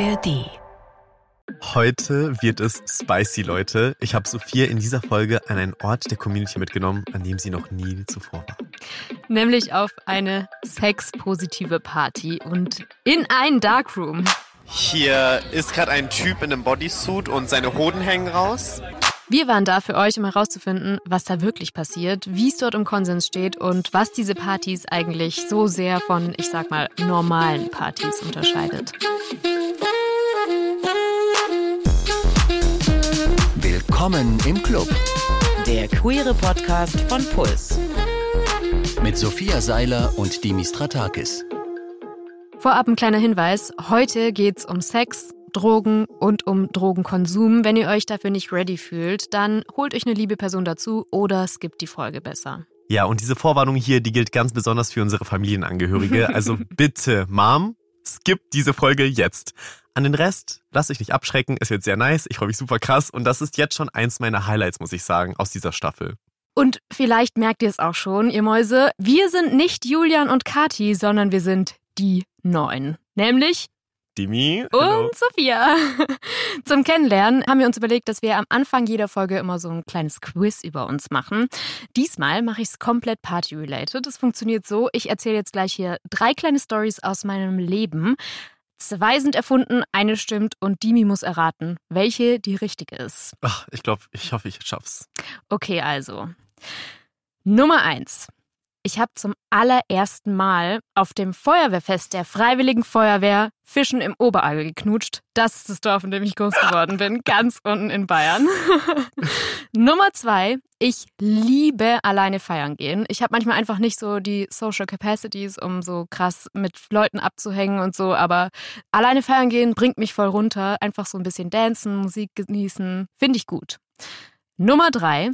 ARD. Heute wird es spicy, Leute. Ich habe Sophia in dieser Folge an einen Ort der Community mitgenommen, an dem sie noch nie zuvor war. Nämlich auf eine sexpositive Party und in ein Darkroom. Hier ist gerade ein Typ in einem Bodysuit und seine Hoden hängen raus. Wir waren da für euch, um herauszufinden, was da wirklich passiert, wie es dort im Konsens steht und was diese Partys eigentlich so sehr von, ich sag mal, normalen Partys unterscheidet. Willkommen im Club. Der queere Podcast von Puls. Mit Sophia Seiler und Dimis Stratakis. Vorab ein kleiner Hinweis. Heute geht's um Sex, Drogen und um Drogenkonsum. Wenn ihr euch dafür nicht ready fühlt, dann holt euch eine liebe Person dazu oder skippt die Folge besser. Ja, und diese Vorwarnung hier, die gilt ganz besonders für unsere Familienangehörige. Also bitte, Mom, skippt diese Folge jetzt. An den Rest, lasst euch nicht abschrecken, es wird sehr nice, ich freue mich super krass und das ist jetzt schon eins meiner Highlights, muss ich sagen, aus dieser Staffel. Und vielleicht merkt ihr es auch schon, ihr Mäuse, wir sind nicht Julian und Kati, sondern wir sind die Neun. Nämlich Dimi und Sophia. Zum Kennenlernen haben wir uns überlegt, dass wir am Anfang jeder Folge immer so ein kleines Quiz über uns machen. Diesmal mache ich es komplett party-related. Das funktioniert so, ich erzähle jetzt gleich hier drei kleine Stories aus meinem Leben. Zwei sind erfunden, eine stimmt und Dimi muss erraten, welche die richtige ist. Ach, ich glaube, ich hoffe, ich schaff's. Okay, also. Nummer eins. Ich habe zum allerersten Mal auf dem Feuerwehrfest der Freiwilligen Feuerwehr Fischen im Oberallgäu geknutscht. Das ist das Dorf, in dem ich groß geworden bin, ganz unten in Bayern. Nummer zwei, ich liebe alleine feiern gehen. Ich habe manchmal einfach nicht so die Social Capacities, um so krass mit Leuten abzuhängen und so, aber alleine feiern gehen bringt mich voll runter. Einfach so ein bisschen dancen, Musik genießen, finde ich gut. Nummer drei,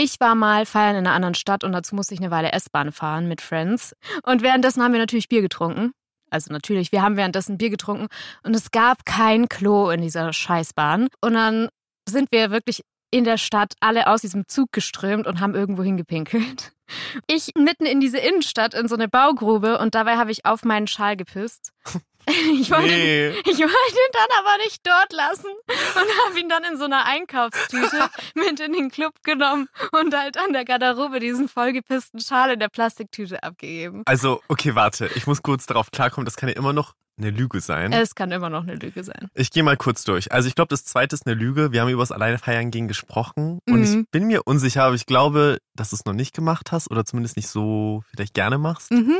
ich war mal feiern in einer anderen Stadt und dazu musste ich eine Weile S-Bahn fahren mit Friends. Und währenddessen haben wir natürlich Bier getrunken. Also natürlich, wir haben währenddessen Bier getrunken und es gab kein Klo in dieser Scheißbahn. Und dann sind wir wirklich in der Stadt alle aus diesem Zug geströmt und haben irgendwo hingepinkelt. Ich mitten in diese Innenstadt in so eine Baugrube und dabei habe ich auf meinen Schal gepisst. Ich wollte, Nee. ich wollte ihn dann aber nicht dort lassen und habe ihn dann in so einer Einkaufstüte mit in den Club genommen und halt an der Garderobe diesen vollgepissten Schal in der Plastiktüte abgegeben. Also, okay, warte, ich muss kurz darauf klarkommen, das kann ja immer noch eine Lüge sein. Es kann immer noch eine Lüge sein. Ich gehe mal kurz durch. Also ich glaube, das zweite ist eine Lüge. Wir haben über das Alleine feiern gehen gesprochen und Mhm. ich bin mir unsicher, aber ich glaube, dass du es noch nicht gemacht hast oder zumindest nicht so vielleicht gerne machst. Mhm.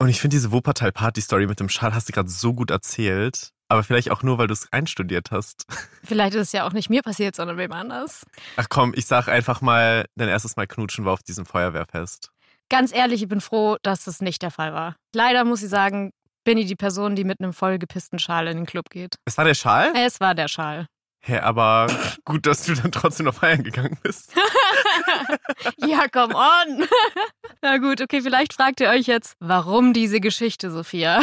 Und ich finde diese Wuppertal-Party-Story mit dem Schal hast du gerade so gut erzählt. Aber vielleicht auch nur, weil du es einstudiert hast. Vielleicht ist es ja auch nicht mir passiert, sondern wem anders. Ach komm, ich sag einfach mal, dein erstes Mal knutschen war auf diesem Feuerwehrfest. Ganz ehrlich, ich bin froh, dass das nicht der Fall war. Leider muss ich sagen, bin ich die Person, die mit einem vollgepissten Schal in den Club geht. Es war der Schal? Es war der Schal. Hä, aber gut, dass du dann trotzdem noch feiern gegangen bist. Ja, come on. Na gut, okay, vielleicht fragt ihr euch jetzt, warum diese Geschichte, Sophia?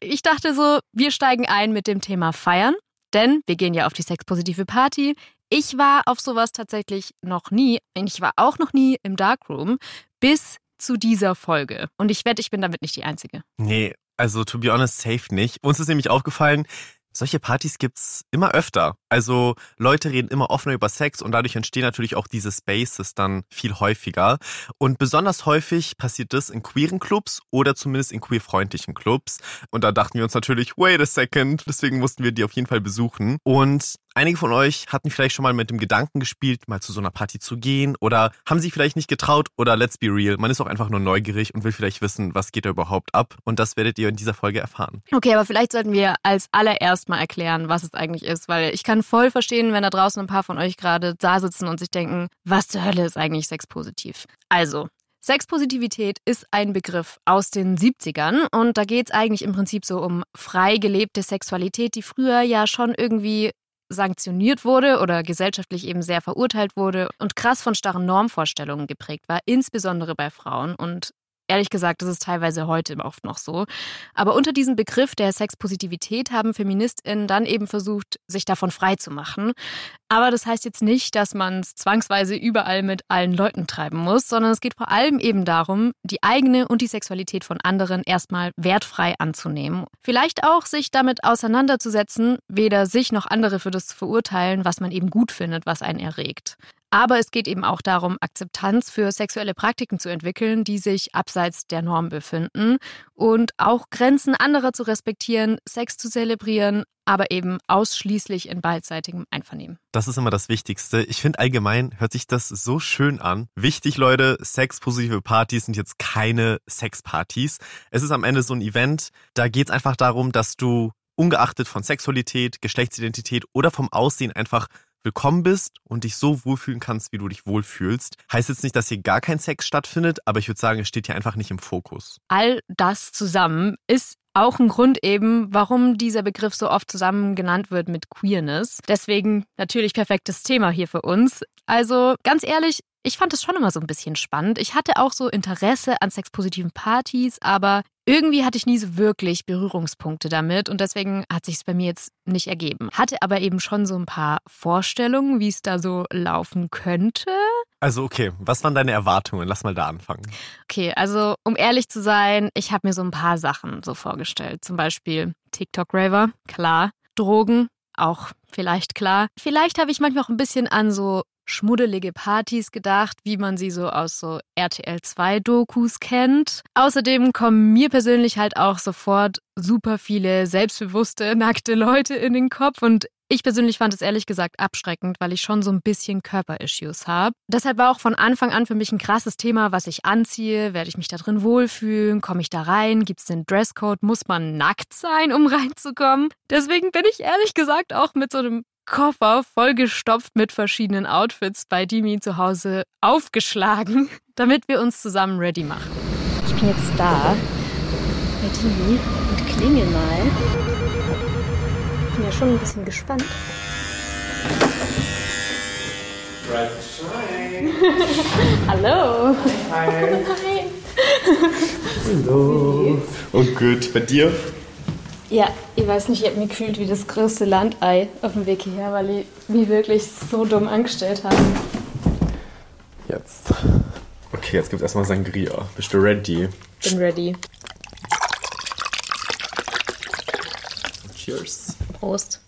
Ich dachte so, wir steigen ein mit dem Thema Feiern, denn wir gehen ja auf die sexpositive Party. Ich war auf sowas tatsächlich noch nie. Und ich war auch noch nie im Darkroom bis zu dieser Folge. Und ich wette, ich bin damit nicht die Einzige. Nee, also to be honest, safe nicht. Uns ist nämlich aufgefallen, solche Partys gibt's immer öfter. Also Leute reden immer offener über Sex und dadurch entstehen natürlich auch diese Spaces dann viel häufiger. Und besonders häufig passiert das in queeren Clubs oder zumindest in queerfreundlichen Clubs. Und da dachten wir uns natürlich, wait a second, deswegen mussten wir die auf jeden Fall besuchen. Und einige von euch hatten vielleicht schon mal mit dem Gedanken gespielt, mal zu so einer Party zu gehen oder haben sich vielleicht nicht getraut oder let's be real, man ist auch einfach nur neugierig und will vielleicht wissen, was geht da überhaupt ab. Und das werdet ihr in dieser Folge erfahren. Okay, aber vielleicht sollten wir als allererst mal erklären, was es eigentlich ist, weil ich kann voll verstehen, wenn da draußen ein paar von euch gerade da sitzen und sich denken, was zur Hölle ist eigentlich sexpositiv? Also, Sexpositivität ist ein Begriff aus den 70ern und da geht es eigentlich im Prinzip so um frei gelebte Sexualität, die früher ja schon irgendwie sanktioniert wurde oder gesellschaftlich eben sehr verurteilt wurde und krass von starren Normvorstellungen geprägt war, insbesondere bei Frauen. Und Ehrlich gesagt, das ist teilweise heute oft noch so. Aber unter diesem Begriff der Sexpositivität haben FeministInnen dann eben versucht, sich davon frei zu machen. Aber das heißt jetzt nicht, dass man es zwangsweise überall mit allen Leuten treiben muss, sondern es geht vor allem eben darum, die eigene und die Sexualität von anderen erstmal wertfrei anzunehmen. Vielleicht auch sich damit auseinanderzusetzen, weder sich noch andere für das zu verurteilen, was man eben gut findet, was einen erregt. Aber es geht eben auch darum, Akzeptanz für sexuelle Praktiken zu entwickeln, die sich abseits der Norm befinden und auch Grenzen anderer zu respektieren, Sex zu zelebrieren, aber eben ausschließlich in beidseitigem Einvernehmen. Das ist immer das Wichtigste. Ich finde allgemein hört sich das so schön an. Wichtig, Leute, sexpositive Partys sind jetzt keine Sexpartys. Es ist am Ende so ein Event, da geht es einfach darum, dass du ungeachtet von Sexualität, Geschlechtsidentität oder vom Aussehen einfach willkommen bist und dich so wohlfühlen kannst, wie du dich wohlfühlst. Heißt jetzt nicht, dass hier gar kein Sex stattfindet, aber ich würde sagen, es steht hier einfach nicht im Fokus. All das zusammen ist auch ein Grund eben, warum dieser Begriff so oft zusammen genannt wird mit Queerness. Deswegen natürlich perfektes Thema hier für uns. Also ganz ehrlich, ich fand es schon immer so ein bisschen spannend. Ich hatte auch so Interesse an sexpositiven Partys, aber irgendwie hatte ich nie so wirklich Berührungspunkte damit und deswegen hat sich es bei mir jetzt nicht ergeben. Hatte aber eben schon so ein paar Vorstellungen, wie es da so laufen könnte. Also okay, was waren deine Erwartungen? Lass mal da anfangen. Okay, also um ehrlich zu sein, ich habe mir so ein paar Sachen so vorgestellt. Zum Beispiel TikTok-Raver, klar. Drogen, auch vielleicht klar. Vielleicht habe ich manchmal auch ein bisschen an so schmuddelige Partys gedacht, wie man sie so aus so RTL 2 Dokus kennt. Außerdem kommen mir persönlich halt auch sofort super viele selbstbewusste, nackte Leute in den Kopf und ich persönlich fand es ehrlich gesagt abschreckend, weil ich schon so ein bisschen Körperissues habe. Deshalb war auch von Anfang an für mich ein krasses Thema, was ich anziehe. Werde ich mich da drin wohlfühlen? Komme ich da rein? Gibt es den Dresscode? Muss man nackt sein, um reinzukommen? Deswegen bin ich ehrlich gesagt auch mit so einem Koffer vollgestopft mit verschiedenen Outfits bei Dimi zu Hause aufgeschlagen, damit wir uns zusammen ready machen. Ich bin jetzt da bei Dimi und klingel mal. Ich bin ja schon ein bisschen gespannt. Hallo. Hi. Hi. Hallo. Oh gut, bei dir? Ja, ich weiß nicht, ich habe mich gefühlt wie das größte Landei auf dem Weg hierher, weil ich mich wirklich so dumm angestellt habe. Jetzt. Okay, jetzt gibt es erstmal Sangria. Bist du ready? Bin ready. Cheers. Prost.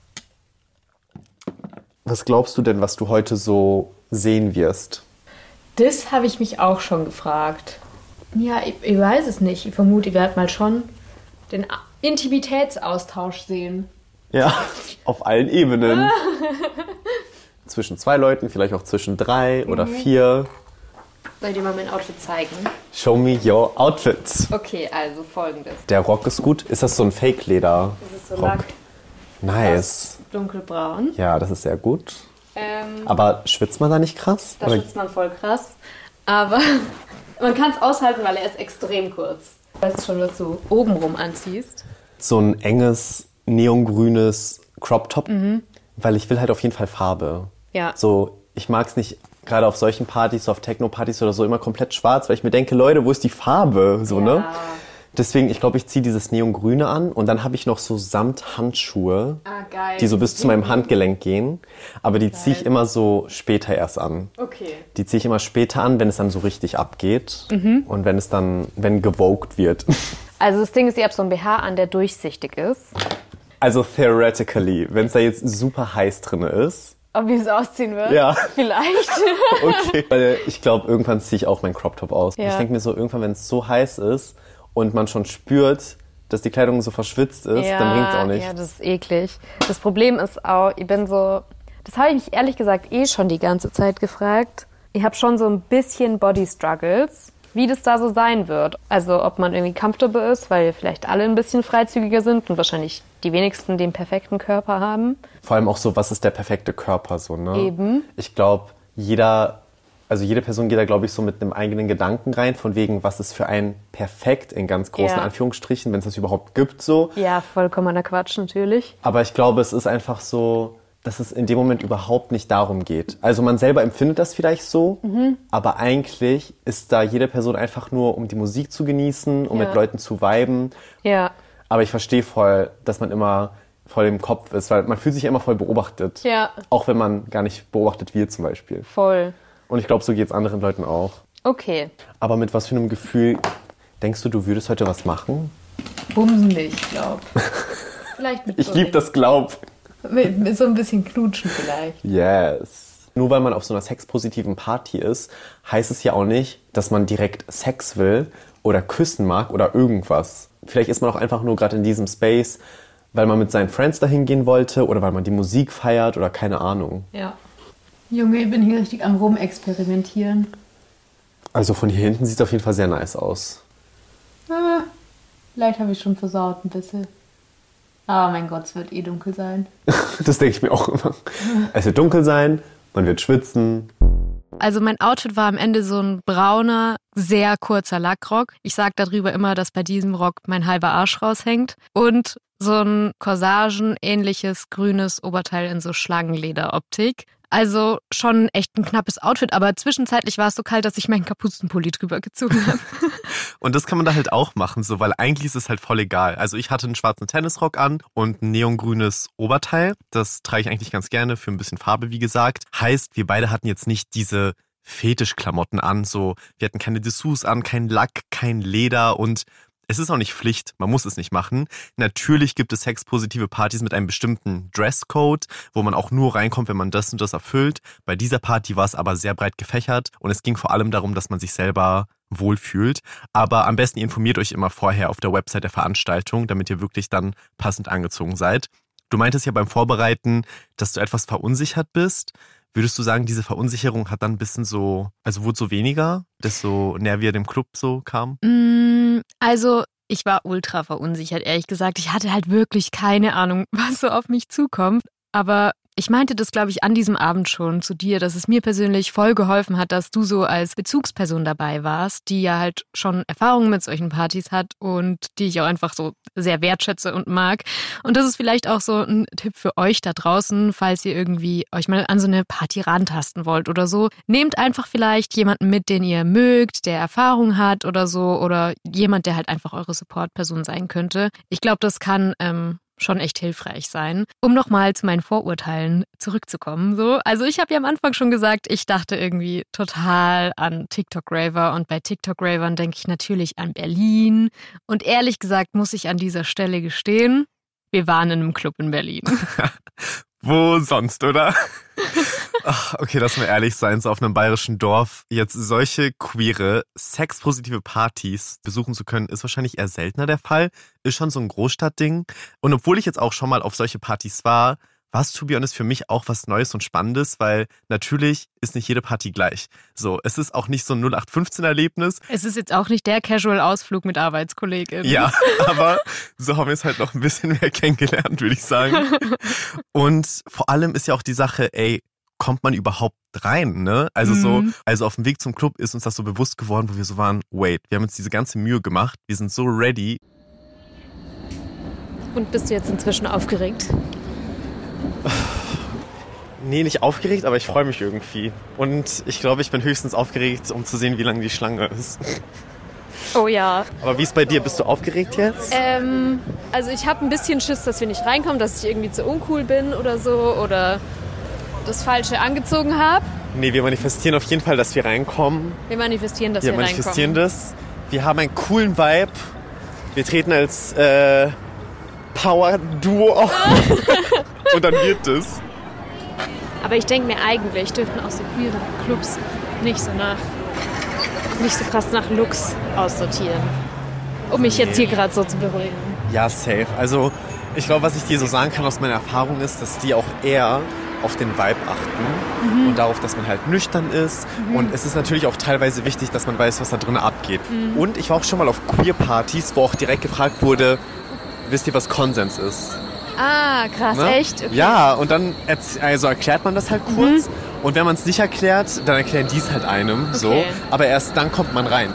Was glaubst du denn, was du heute so sehen wirst? Das habe ich mich auch schon gefragt. Ja, ich, ich weiß es nicht. Ich vermute, ich werde mal schon den Intimitätsaustausch sehen. Ja, auf allen Ebenen. zwischen zwei Leuten, vielleicht auch zwischen drei mhm. oder vier. Soll ich dir mal mein Outfit zeigen? Show me your outfit. Okay, also folgendes. Der Rock ist gut. Ist das so ein Fake-Leder? Das ist so Rock. Lack. Nice. dunkelbraun. Ja, das ist sehr gut. Ähm, Aber schwitzt man da nicht krass? Da oder? schwitzt man voll krass. Aber man kann es aushalten, weil er ist extrem kurz. Weißt du schon, was du obenrum anziehst? So ein enges, neongrünes Crop Top, mhm. weil ich will halt auf jeden Fall Farbe. Ja. So, ich mag es nicht gerade auf solchen Partys, auf Techno-Partys oder so immer komplett schwarz, weil ich mir denke, Leute, wo ist die Farbe? So, ne? ja. ne? Deswegen, ich glaube, ich ziehe dieses Neongrüne an und dann habe ich noch so Samthandschuhe, ah, die so bis zu meinem Handgelenk gehen. Aber die ziehe ich immer so später erst an. Okay. Die ziehe ich immer später an, wenn es dann so richtig abgeht mhm. und wenn es dann, wenn gewogt wird. Also das Ding ist, ihr habt so ein BH an, der durchsichtig ist. Also theoretically, wenn es da jetzt super heiß drin ist. Ob wie es ausziehen wird? Ja. Vielleicht. okay. Weil ich glaube, irgendwann ziehe ich auch meinen Crop Top aus. Ja. Ich denke mir so, irgendwann, wenn es so heiß ist und man schon spürt, dass die Kleidung so verschwitzt ist, ja, dann bringt es auch nicht. Ja, das ist eklig. Das Problem ist auch, ich bin so, das habe ich mich ehrlich gesagt eh schon die ganze Zeit gefragt. Ich habe schon so ein bisschen Body Struggles, wie das da so sein wird. Also ob man irgendwie comfortable ist, weil vielleicht alle ein bisschen freizügiger sind und wahrscheinlich die wenigsten den perfekten Körper haben. Vor allem auch so, was ist der perfekte Körper so, ne? Eben. Ich glaube, jeder also jede Person geht da, glaube ich, so mit einem eigenen Gedanken rein, von wegen, was ist für einen perfekt, in ganz großen ja. Anführungsstrichen, wenn es das überhaupt gibt, so. Ja, vollkommener Quatsch, natürlich. Aber ich glaube, es ist einfach so, dass es in dem Moment überhaupt nicht darum geht. Also man selber empfindet das vielleicht so, mhm. aber eigentlich ist da jede Person einfach nur, um die Musik zu genießen, um ja. mit Leuten zu viben. Ja. Aber ich verstehe voll, dass man immer voll im Kopf ist, weil man fühlt sich immer voll beobachtet. Ja. Auch wenn man gar nicht beobachtet wird zum Beispiel. Voll. Und ich glaube, so geht es anderen Leuten auch. Okay. Aber mit was für einem Gefühl denkst du, du würdest heute was machen? Bumsen nicht, glaub. Vielleicht mit Ich liebe das Glaub. Mit, mit so ein bisschen Knutschen vielleicht. Yes. Nur weil man auf so einer sexpositiven Party ist, heißt es ja auch nicht, dass man direkt Sex will oder küssen mag oder irgendwas. Vielleicht ist man auch einfach nur gerade in diesem Space, weil man mit seinen Friends dahin gehen wollte oder weil man die Musik feiert oder keine Ahnung. Ja. Junge, ich bin hier richtig am Rumexperimentieren. Also von hier hinten sieht es auf jeden Fall sehr nice aus. Ah, vielleicht habe ich schon versaut ein bisschen. Aber mein Gott, es wird eh dunkel sein. das denke ich mir auch immer. Es wird dunkel sein, man wird schwitzen. Also mein Outfit war am Ende so ein brauner, sehr kurzer Lackrock. Ich sage darüber immer, dass bei diesem Rock mein halber Arsch raushängt. Und so ein Corsagen-ähnliches grünes Oberteil in so Schlangenlederoptik. Also schon echt ein knappes Outfit, aber zwischenzeitlich war es so kalt, dass ich meinen Kapuzenpulli drüber gezogen habe. und das kann man da halt auch machen, so, weil eigentlich ist es halt voll egal. Also ich hatte einen schwarzen Tennisrock an und ein neongrünes Oberteil. Das trage ich eigentlich ganz gerne für ein bisschen Farbe, wie gesagt. Heißt, wir beide hatten jetzt nicht diese Fetischklamotten an, so wir hatten keine Dessous an, kein Lack, kein Leder und es ist auch nicht Pflicht, man muss es nicht machen. Natürlich gibt es sexpositive Partys mit einem bestimmten Dresscode, wo man auch nur reinkommt, wenn man das und das erfüllt. Bei dieser Party war es aber sehr breit gefächert und es ging vor allem darum, dass man sich selber wohlfühlt. Aber am besten informiert euch immer vorher auf der Website der Veranstaltung, damit ihr wirklich dann passend angezogen seid. Du meintest ja beim Vorbereiten, dass du etwas verunsichert bist. Würdest du sagen, diese Verunsicherung hat dann ein bisschen so, also wurde so weniger, desto näher wir dem Club so kam? Mm, also ich war ultra verunsichert, ehrlich gesagt. Ich hatte halt wirklich keine Ahnung, was so auf mich zukommt. Aber ich meinte das, glaube ich, an diesem Abend schon zu dir, dass es mir persönlich voll geholfen hat, dass du so als Bezugsperson dabei warst, die ja halt schon Erfahrungen mit solchen Partys hat und die ich auch einfach so sehr wertschätze und mag. Und das ist vielleicht auch so ein Tipp für euch da draußen, falls ihr irgendwie euch mal an so eine Party rantasten wollt oder so. Nehmt einfach vielleicht jemanden mit, den ihr mögt, der Erfahrung hat oder so oder jemand, der halt einfach eure Supportperson sein könnte. Ich glaube, das kann ähm, schon echt hilfreich sein. Um nochmal zu meinen Vorurteilen zurückzukommen. So, also ich habe ja am Anfang schon gesagt, ich dachte irgendwie total an TikTok-Raver und bei TikTok-Ravern denke ich natürlich an Berlin. Und ehrlich gesagt muss ich an dieser Stelle gestehen, wir waren in einem Club in Berlin. Wo sonst, oder? Ach, okay, lass mal ehrlich sein, so auf einem bayerischen Dorf jetzt solche queere, sexpositive Partys besuchen zu können, ist wahrscheinlich eher seltener der Fall. Ist schon so ein Großstadtding. Und obwohl ich jetzt auch schon mal auf solche Partys war, war es to be honest für mich auch was Neues und Spannendes, weil natürlich ist nicht jede Party gleich. So, es ist auch nicht so ein 0815-Erlebnis. Es ist jetzt auch nicht der Casual-Ausflug mit Arbeitskolleginnen. Ja, aber so haben wir es halt noch ein bisschen mehr kennengelernt, würde ich sagen. Und vor allem ist ja auch die Sache, ey, kommt man überhaupt rein, ne? Also mhm. so, also auf dem Weg zum Club ist uns das so bewusst geworden, wo wir so waren, wait, wir haben uns diese ganze Mühe gemacht, wir sind so ready. Und bist du jetzt inzwischen aufgeregt? Nee, nicht aufgeregt, aber ich freue mich irgendwie. Und ich glaube, ich bin höchstens aufgeregt, um zu sehen, wie lange die Schlange ist. Oh ja. Aber wie ist bei dir? Bist du aufgeregt jetzt? Ähm, also ich habe ein bisschen Schiss, dass wir nicht reinkommen, dass ich irgendwie zu uncool bin oder so oder das Falsche angezogen habe. Nee, wir manifestieren auf jeden Fall, dass wir reinkommen. Wir manifestieren, dass wir, wir, wir manifestieren das. Wir haben einen coolen Vibe. Wir treten als äh, Power-Duo auf. Und dann wird es. Aber ich denke mir eigentlich, dürften auch so queere Clubs nicht so nach nicht so krass nach Looks aussortieren. Um mich jetzt hier gerade so zu beruhigen. Ja, safe. Also ich glaube, was ich dir so sagen kann aus meiner Erfahrung ist, dass die auch eher auf den Vibe achten mhm. und darauf, dass man halt nüchtern ist. Mhm. Und es ist natürlich auch teilweise wichtig, dass man weiß, was da drin abgeht. Mhm. Und ich war auch schon mal auf Queer-Partys, wo auch direkt gefragt wurde, wisst ihr, was Konsens ist? Ah, krass, ne? echt? Okay. Ja, und dann also erklärt man das halt kurz. Mhm. Und wenn man es nicht erklärt, dann erklären die es halt einem. Okay. So. Aber erst dann kommt man rein.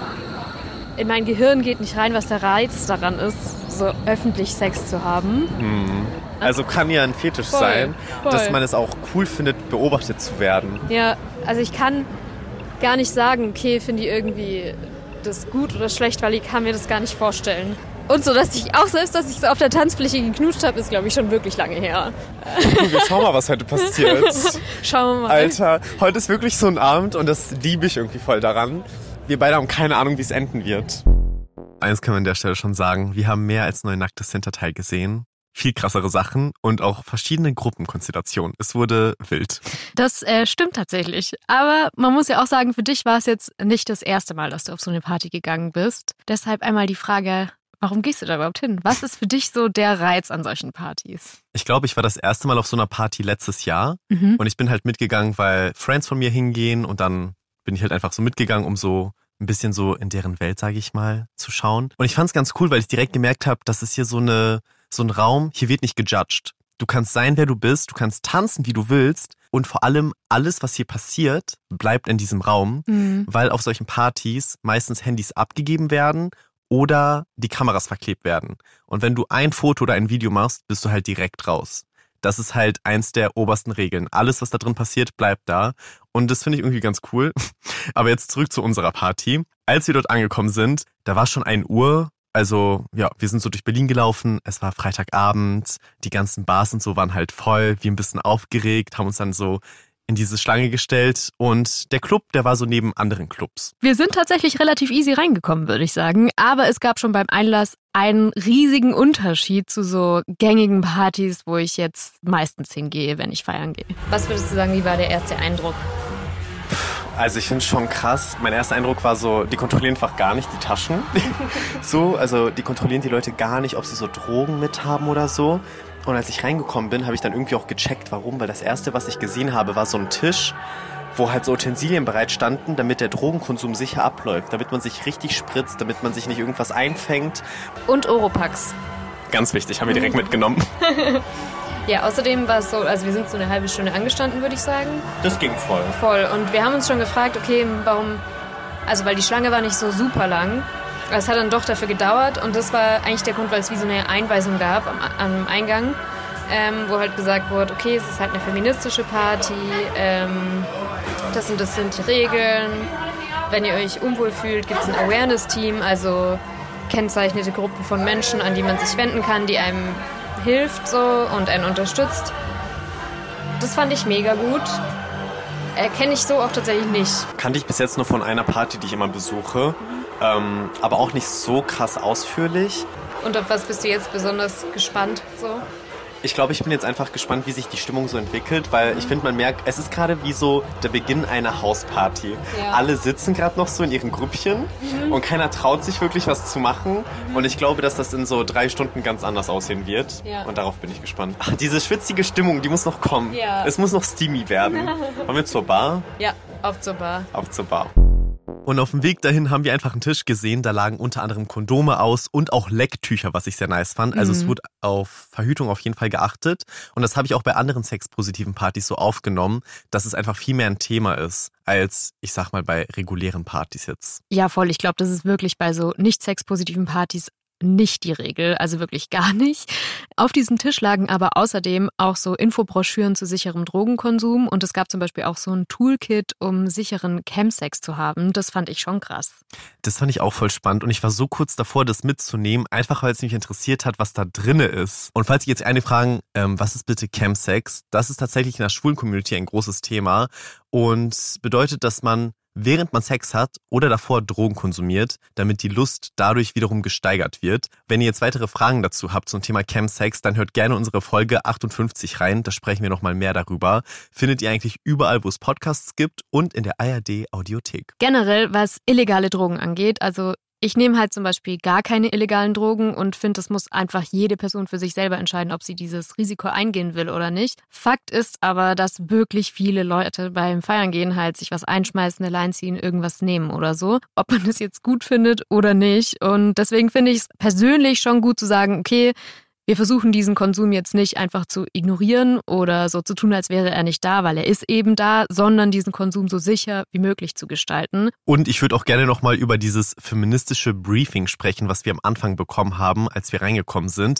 in mein Gehirn geht nicht rein, was der Reiz daran ist, so öffentlich Sex zu haben. Mhm. Also kann ja ein Fetisch Voll, sein, voll. dass man es auch cool findet, beobachtet zu werden. Ja, also ich kann gar nicht sagen, okay, finde ich irgendwie das gut oder schlecht, weil ich kann mir das gar nicht vorstellen. Und so, dass ich auch selbst, dass ich so auf der Tanzfläche geknutscht habe, ist, glaube ich, schon wirklich lange her. Wir schauen mal, was heute passiert. Schauen wir mal. Alter, heute ist wirklich so ein Abend und das liebe ich irgendwie voll daran. Wir beide haben keine Ahnung, wie es enden wird. Eins können wir an der Stelle schon sagen. Wir haben mehr als nur ein nacktes Hinterteil gesehen. Viel krassere Sachen und auch verschiedene Gruppenkonstellationen. Es wurde wild. Das äh, stimmt tatsächlich. Aber man muss ja auch sagen, für dich war es jetzt nicht das erste Mal, dass du auf so eine Party gegangen bist. Deshalb einmal die Frage, warum gehst du da überhaupt hin? Was ist für dich so der Reiz an solchen Partys? Ich glaube, ich war das erste Mal auf so einer Party letztes Jahr Mhm. und ich bin halt mitgegangen, weil Friends von mir hingehen und dann bin ich halt einfach so mitgegangen, um so ein bisschen so in deren Welt, sage ich mal, zu schauen. Und ich fand es ganz cool, weil ich direkt gemerkt habe, das ist hier so eine so ein Raum, hier wird nicht gejudged. Du kannst sein, wer du bist, du kannst tanzen, wie du willst und vor allem alles, was hier passiert, bleibt in diesem Raum, Mhm. weil auf solchen Partys meistens Handys abgegeben werden oder die Kameras verklebt werden. Und wenn du ein Foto oder ein Video machst, bist du halt direkt raus. Das ist halt eins der obersten Regeln. Alles, was da drin passiert, bleibt da. Und das finde ich irgendwie ganz cool. Aber jetzt zurück zu unserer Party. Als wir dort angekommen sind, da war schon 1 Uhr. Also, ja, wir sind so durch Berlin gelaufen. Es war Freitagabend. Die ganzen Bars und so waren halt voll. Wir ein bisschen aufgeregt, haben uns dann so in diese Schlange gestellt. Und der Club, der war so neben anderen Clubs. Wir sind tatsächlich relativ easy reingekommen, würde ich sagen. Aber es gab schon beim Einlass einen riesigen Unterschied zu so gängigen Partys, wo ich jetzt meistens hingehe, wenn ich feiern gehe. Was würdest du sagen, wie war der erste Eindruck? Also ich finde es schon krass. Mein erster Eindruck war so, die kontrollieren einfach gar nicht die Taschen. so, also die kontrollieren die Leute gar nicht, ob sie so Drogen mit haben oder so. Und als ich reingekommen bin, habe ich dann irgendwie auch gecheckt, warum. Weil das erste, was ich gesehen habe, war so ein Tisch, wo halt so Utensilien bereit standen, damit der Drogenkonsum sicher abläuft, damit man sich richtig spritzt, damit man sich nicht irgendwas einfängt. Und Oropax. Ganz wichtig, haben wir direkt mitgenommen. Ja, außerdem war es so, also wir sind so eine halbe Stunde angestanden, würde ich sagen. Das ging voll. Voll. Und wir haben uns schon gefragt, okay, warum, also weil die Schlange war nicht so super lang. Es hat dann doch dafür gedauert und das war eigentlich der Grund, weil es wie so eine Einweisung gab am, am Eingang, ähm, wo halt gesagt wurde, okay, es ist halt eine feministische Party, ähm, das und das sind die Regeln. Wenn ihr euch unwohl fühlt, gibt es ein Awareness-Team, also kennzeichnete Gruppen von Menschen, an die man sich wenden kann, die einem hilft so und einen unterstützt. Das fand ich mega gut. Äh, Kenne ich so auch tatsächlich nicht. Kannte ich bis jetzt nur von einer Party, die ich immer besuche. Ähm, aber auch nicht so krass ausführlich. Und auf was bist du jetzt besonders gespannt? So? Ich glaube, ich bin jetzt einfach gespannt, wie sich die Stimmung so entwickelt, weil ich finde, man merkt, es ist gerade wie so der Beginn einer Hausparty. Ja. Alle sitzen gerade noch so in ihren Grüppchen und keiner traut sich wirklich was zu machen. Und ich glaube, dass das in so drei Stunden ganz anders aussehen wird. Ja. Und darauf bin ich gespannt. Ach, diese schwitzige Stimmung, die muss noch kommen. Ja. Es muss noch steamy werden. Wollen wir zur Bar? Ja, auf zur Bar. Auf zur Bar. Und auf dem Weg dahin haben wir einfach einen Tisch gesehen. Da lagen unter anderem Kondome aus und auch Lecktücher, was ich sehr nice fand. Also es wurde auf Verhütung auf jeden Fall geachtet. Und das habe ich auch bei anderen sexpositiven Partys so aufgenommen, dass es einfach viel mehr ein Thema ist, als ich sag mal bei regulären Partys jetzt. Ja, voll. Ich glaube, das ist wirklich bei so nicht sexpositiven Partys nicht die Regel, also wirklich gar nicht. Auf diesem Tisch lagen aber außerdem auch so Infobroschüren zu sicherem Drogenkonsum und es gab zum Beispiel auch so ein Toolkit, um sicheren Chemsex zu haben. Das fand ich schon krass. Das fand ich auch voll spannend und ich war so kurz davor, das mitzunehmen, einfach weil es mich interessiert hat, was da drinne ist. Und falls Sie jetzt eine fragen, ähm, was ist bitte Chemsex? Das ist tatsächlich in der schwulen Community ein großes Thema und bedeutet, dass man während man Sex hat oder davor Drogen konsumiert, damit die Lust dadurch wiederum gesteigert wird. Wenn ihr jetzt weitere Fragen dazu habt zum Thema Chemsex, dann hört gerne unsere Folge 58 rein, da sprechen wir nochmal mehr darüber. Findet ihr eigentlich überall, wo es Podcasts gibt und in der ARD Audiothek. Generell, was illegale Drogen angeht, also ich nehme halt zum Beispiel gar keine illegalen Drogen und finde, es muss einfach jede Person für sich selber entscheiden, ob sie dieses Risiko eingehen will oder nicht. Fakt ist aber, dass wirklich viele Leute beim Feiern gehen halt sich was einschmeißen, eine Line ziehen, irgendwas nehmen oder so. Ob man das jetzt gut findet oder nicht. Und deswegen finde ich es persönlich schon gut zu sagen, okay, wir versuchen diesen Konsum jetzt nicht einfach zu ignorieren oder so zu tun, als wäre er nicht da, weil er ist eben da, sondern diesen Konsum so sicher wie möglich zu gestalten. Und ich würde auch gerne nochmal über dieses feministische Briefing sprechen, was wir am Anfang bekommen haben, als wir reingekommen sind.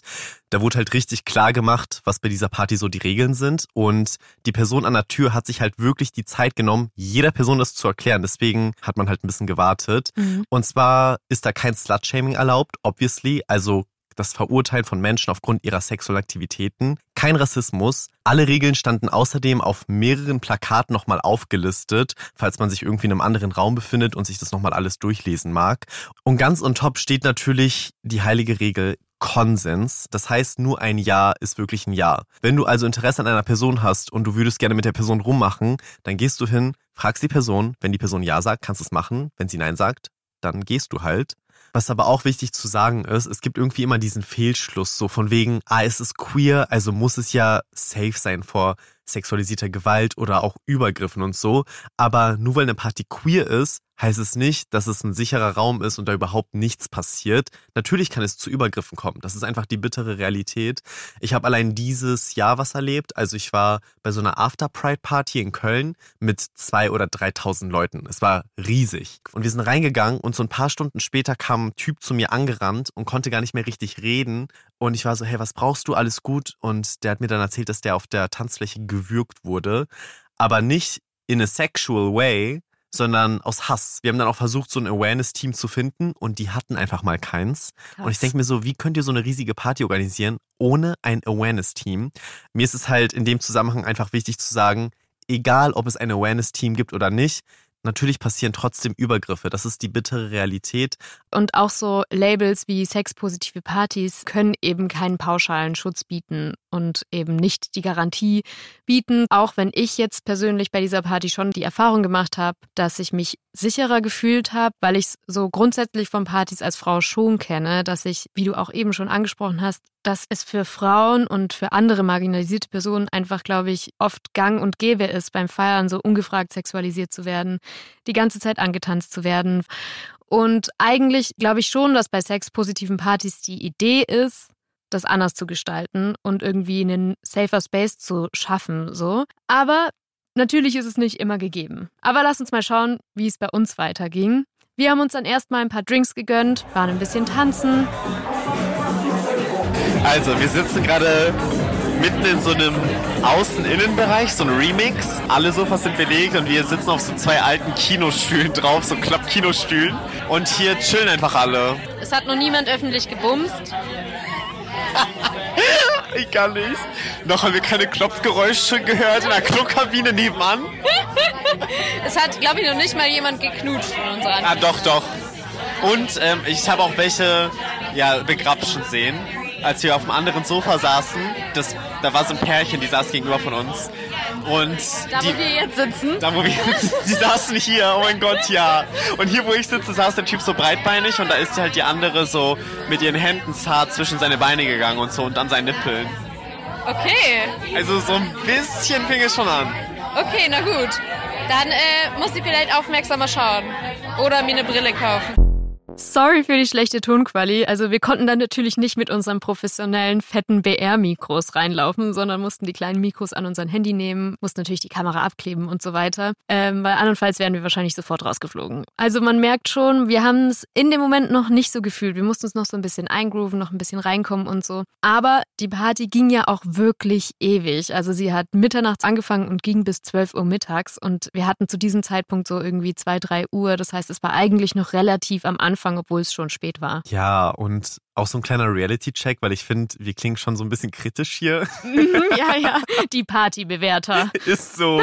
Da wurde halt richtig klar gemacht, was bei dieser Party so die Regeln sind. Und die Person an der Tür hat sich halt wirklich die Zeit genommen, jeder Person das zu erklären. Deswegen hat man halt ein bisschen gewartet. Mhm. Und zwar ist da kein Slut-Shaming erlaubt, obviously. Also das Verurteilen von Menschen aufgrund ihrer sexuellen Aktivitäten, kein Rassismus. Alle Regeln standen außerdem auf mehreren Plakaten nochmal aufgelistet, falls man sich irgendwie in einem anderen Raum befindet und sich das nochmal alles durchlesen mag. Und ganz on top steht natürlich die heilige Regel, Konsens. Das heißt, nur ein Ja ist wirklich ein Ja. Wenn du also Interesse an einer Person hast und du würdest gerne mit der Person rummachen, dann gehst du hin, fragst die Person. Wenn die Person Ja sagt, kannst du es machen. Wenn sie Nein sagt, dann gehst du halt. Was aber auch wichtig zu sagen ist, es gibt irgendwie immer diesen Fehlschluss, so von wegen, ah, es ist queer, also muss es ja safe sein vor sexualisierter Gewalt oder auch Übergriffen und so. Aber nur weil eine Party queer ist, heißt es nicht, dass es ein sicherer Raum ist und da überhaupt nichts passiert. Natürlich kann es zu Übergriffen kommen. Das ist einfach die bittere Realität. Ich habe allein dieses Jahr was erlebt. Also ich war bei so einer After Pride Party in Köln mit zwei oder 3000 Leuten. Es war riesig. Und wir sind reingegangen und so ein paar Stunden später kam ein Typ zu mir angerannt und konnte gar nicht mehr richtig reden. Und ich war so, hey, was brauchst du? Alles gut? Und der hat mir dann erzählt, dass der auf der Tanzfläche gewürgt wurde. Aber nicht in a sexual way, sondern aus Hass. Wir haben dann auch versucht, so ein Awareness-Team zu finden und die hatten einfach mal keins. Krass. Und ich denke mir so, wie könnt ihr so eine riesige Party organisieren ohne ein Awareness-Team? Mir ist es halt in dem Zusammenhang einfach wichtig zu sagen, egal ob es ein Awareness-Team gibt oder nicht, natürlich passieren trotzdem Übergriffe. Das ist die bittere Realität. Und auch so Labels wie sexpositive Partys können eben keinen pauschalen Schutz bieten und eben nicht die Garantie bieten. Auch wenn ich jetzt persönlich bei dieser Party schon die Erfahrung gemacht habe, dass ich mich sicherer gefühlt habe, weil ich es so grundsätzlich von Partys als Frau schon kenne, dass ich, wie du auch eben schon angesprochen hast, dass es für Frauen und für andere marginalisierte Personen einfach, glaube ich, oft gang und gäbe ist, beim Feiern so ungefragt sexualisiert zu werden, die ganze Zeit angetanzt zu werden. Und eigentlich glaube ich schon, dass bei sexpositiven Partys die Idee ist, das anders zu gestalten und irgendwie einen safer Space zu schaffen, so. Aber natürlich ist es nicht immer gegeben. Aber lass uns mal schauen, wie es bei uns weiterging. Wir haben uns dann erstmal ein paar Drinks gegönnt, waren ein bisschen tanzen. Also, wir sitzen gerade mitten in so einem Außen-Innen-Bereich, so ein Remix. Alle Sofas sind belegt und wir sitzen auf so zwei alten Kinostühlen drauf, so Klapp-Kinostühlen. Und hier chillen einfach alle. Es hat noch niemand öffentlich gebumst. ich kann nicht. Noch haben wir keine Klopfgeräusche gehört in der Klokabine nebenan. es hat, glaube ich, noch nicht mal jemand geknutscht in unserer Ah, doch, doch. Und ähm, ich habe auch welche ja, begrapschen sehen als wir auf einem anderen Sofa saßen, das, da war so ein Pärchen, die saß gegenüber von uns. Und da, die, wo wir jetzt sitzen? Da, wo wir jetzt sitzen, die saßen hier, oh mein Gott, ja. Und hier, wo ich sitze, saß der Typ so breitbeinig und da ist halt die andere so mit ihren Händen zart zwischen seine Beine gegangen und so und dann seinen Nippeln. Okay. Also so ein bisschen fing es schon an. Okay, na gut. Dann äh, muss ich vielleicht aufmerksamer schauen. Oder mir eine Brille kaufen. Sorry für die schlechte Tonqualität. Also wir konnten dann natürlich nicht mit unseren professionellen fetten BR-Mikros reinlaufen, sondern mussten die kleinen Mikros an unser Handy nehmen, mussten natürlich die Kamera abkleben und so weiter. Ähm, weil andernfalls wären wir wahrscheinlich sofort rausgeflogen. Also man merkt schon, wir haben es in dem Moment noch nicht so gefühlt. Wir mussten uns noch so ein bisschen eingrooven, noch ein bisschen reinkommen und so. Aber die Party ging ja auch wirklich ewig. Also sie hat mitternachts angefangen und ging bis 12 Uhr mittags und wir hatten zu diesem Zeitpunkt so irgendwie 2, 3 Uhr. Das heißt, es war eigentlich noch relativ am Anfang angefangen, obwohl es schon spät war. Ja, und auch so ein kleiner Reality-Check, weil ich finde, wir klingen schon so ein bisschen kritisch hier. Mhm, ja, ja, die Partybewerter. Ist so.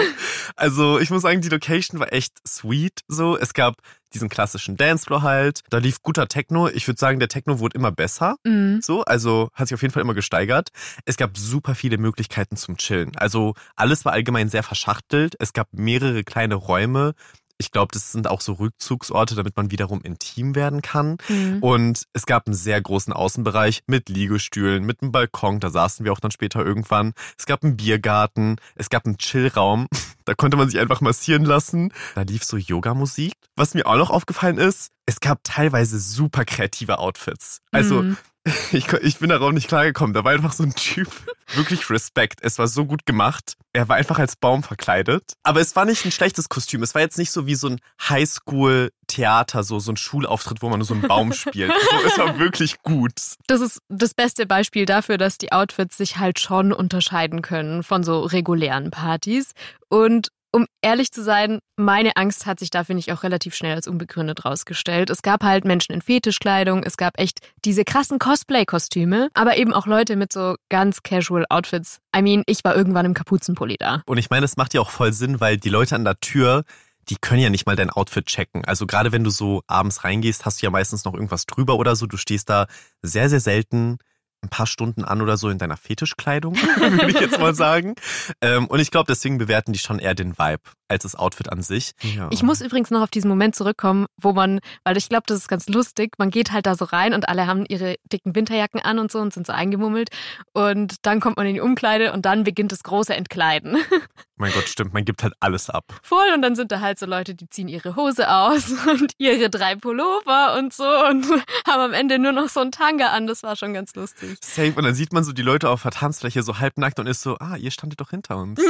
Also ich muss sagen, die Location war echt sweet. So, es gab diesen klassischen Dancefloor halt. Da lief guter Techno. Ich würde sagen, der Techno wurde immer besser. Mhm. So, also hat sich auf jeden Fall immer gesteigert. Es gab super viele Möglichkeiten zum Chillen. Also alles war allgemein sehr verschachtelt. Es gab mehrere kleine Räume ich glaube, das sind auch so Rückzugsorte, damit man wiederum intim werden kann. Mhm. Und es gab einen sehr großen Außenbereich mit Liegestühlen, mit einem Balkon, da saßen wir auch dann später irgendwann. Es gab einen Biergarten, es gab einen Chillraum, da konnte man sich einfach massieren lassen. Da lief so Yoga-Musik. Was mir auch noch aufgefallen ist, es gab teilweise super kreative Outfits. Also mhm. Ich, ich bin darauf nicht klargekommen. Da war einfach so ein Typ. Wirklich Respekt. Es war so gut gemacht. Er war einfach als Baum verkleidet. Aber es war nicht ein schlechtes Kostüm. Es war jetzt nicht so wie so ein Highschool-Theater, so, so ein Schulauftritt, wo man nur so einen Baum spielt. So, es war wirklich gut. Das ist das beste Beispiel dafür, dass die Outfits sich halt schon unterscheiden können von so regulären Partys. Und um ehrlich zu sein, meine Angst hat sich da, finde ich, auch relativ schnell als unbegründet rausgestellt. Es gab halt Menschen in Fetischkleidung, es gab echt diese krassen Cosplay-Kostüme, aber eben auch Leute mit so ganz casual Outfits. I mean, ich war irgendwann im Kapuzenpulli da. Und ich meine, es macht ja auch voll Sinn, weil die Leute an der Tür, die können ja nicht mal dein Outfit checken. Also gerade wenn du so abends reingehst, hast du ja meistens noch irgendwas drüber oder so. Du stehst da sehr, sehr selten ein paar Stunden an oder so in deiner Fetischkleidung, würde ich jetzt mal sagen. Ähm, und ich glaube, deswegen bewerten die schon eher den Vibe als das Outfit an sich. Ja. Ich muss übrigens noch auf diesen Moment zurückkommen, wo man, weil ich glaube, das ist ganz lustig, man geht halt da so rein und alle haben ihre dicken Winterjacken an und so und sind so eingemummelt. Und dann kommt man in die Umkleide und dann beginnt das große Entkleiden. Mein Gott, stimmt, man gibt halt alles ab. Voll, und dann sind da halt so Leute, die ziehen ihre Hose aus und ihre drei Pullover und so und haben am Ende nur noch so ein Tanga an. Das war schon ganz lustig. Safe, und dann sieht man so die Leute auf der Tanzfläche so halbnackt und ist so, ah, ihr standet doch hinter uns.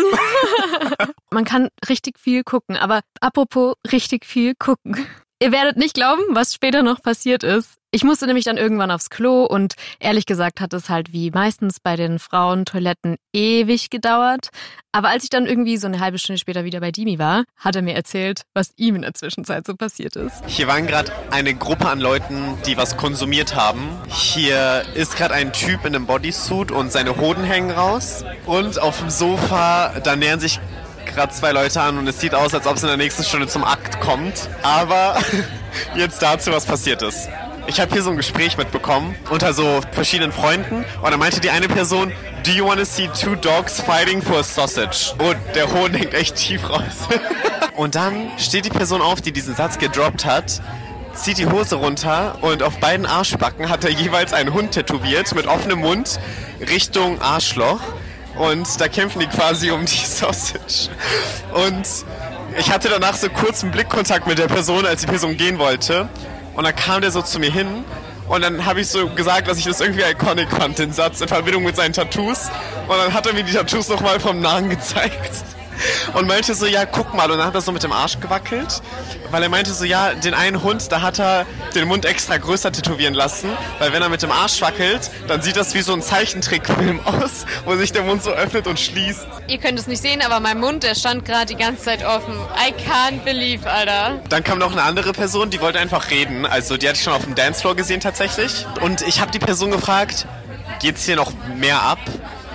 man kann richtig viel gucken, aber apropos richtig viel gucken. Ihr werdet nicht glauben, was später noch passiert ist. Ich musste nämlich dann irgendwann aufs Klo und ehrlich gesagt hat es halt wie meistens bei den Frauentoiletten ewig gedauert. Aber als ich dann irgendwie so eine halbe Stunde später wieder bei Dimi war, hat er mir erzählt, was ihm in der Zwischenzeit so passiert ist. Hier waren gerade eine Gruppe an Leuten, die was konsumiert haben. Hier ist gerade ein Typ in einem Bodysuit und seine Hoden hängen raus. Und auf dem Sofa, da nähern sich gerade zwei Leute an und es sieht aus, als ob es in der nächsten Stunde zum Akt kommt. Aber jetzt dazu, was passiert ist. Ich habe hier so ein Gespräch mitbekommen unter so verschiedenen Freunden und da meinte die eine Person, Do you want to see two dogs fighting for a sausage? Und der Hohn hängt echt tief raus. und dann steht die Person auf, die diesen Satz gedroppt hat, zieht die Hose runter und auf beiden Arschbacken hat er jeweils einen Hund tätowiert mit offenem Mund Richtung Arschloch. Und da kämpfen die quasi um die Sausage. Und ich hatte danach so kurzen Blickkontakt mit der Person, als die Person gehen wollte. Und dann kam der so zu mir hin und dann habe ich so gesagt, dass ich das irgendwie iconic fand, den Satz in Verbindung mit seinen Tattoos. Und dann hat er mir die Tattoos nochmal vom Nahen gezeigt und meinte so, ja, guck mal. Und dann hat er so mit dem Arsch gewackelt, weil er meinte so, ja, den einen Hund, da hat er den Mund extra größer tätowieren lassen, weil wenn er mit dem Arsch wackelt, dann sieht das wie so ein Zeichentrickfilm aus, wo sich der Mund so öffnet und schließt. Ihr könnt es nicht sehen, aber mein Mund, der stand gerade die ganze Zeit offen. I can't believe, Alter. Dann kam noch eine andere Person, die wollte einfach reden. Also die hatte ich schon auf dem Dancefloor gesehen tatsächlich. Und ich habe die Person gefragt, geht's hier noch mehr ab?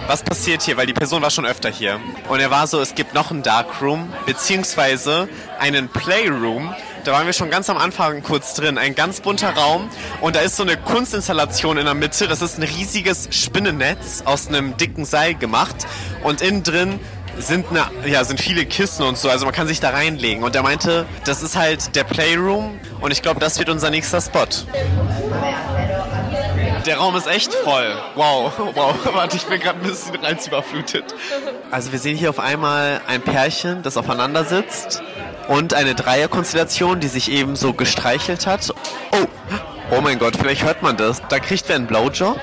Was passiert hier, weil die Person war schon öfter hier. Und er war so, es gibt noch einen Darkroom, beziehungsweise einen Playroom. Da waren wir schon ganz am Anfang kurz drin. Ein ganz bunter Raum. Und da ist so eine Kunstinstallation in der Mitte. Das ist ein riesiges Spinnennetz aus einem dicken Seil gemacht. Und innen drin sind, eine, ja, sind viele Kissen und so, also man kann sich da reinlegen. Und er meinte, das ist halt der Playroom und ich glaube, das wird unser nächster Spot. Der Raum ist echt voll. Wow, wow. Warte, ich bin gerade ein bisschen reizüberflutet. Also wir sehen hier auf einmal ein Pärchen, das aufeinander sitzt und eine Dreierkonstellation, die sich eben so gestreichelt hat. Oh, oh mein Gott, vielleicht hört man das. Da kriegt wer einen Blowjob.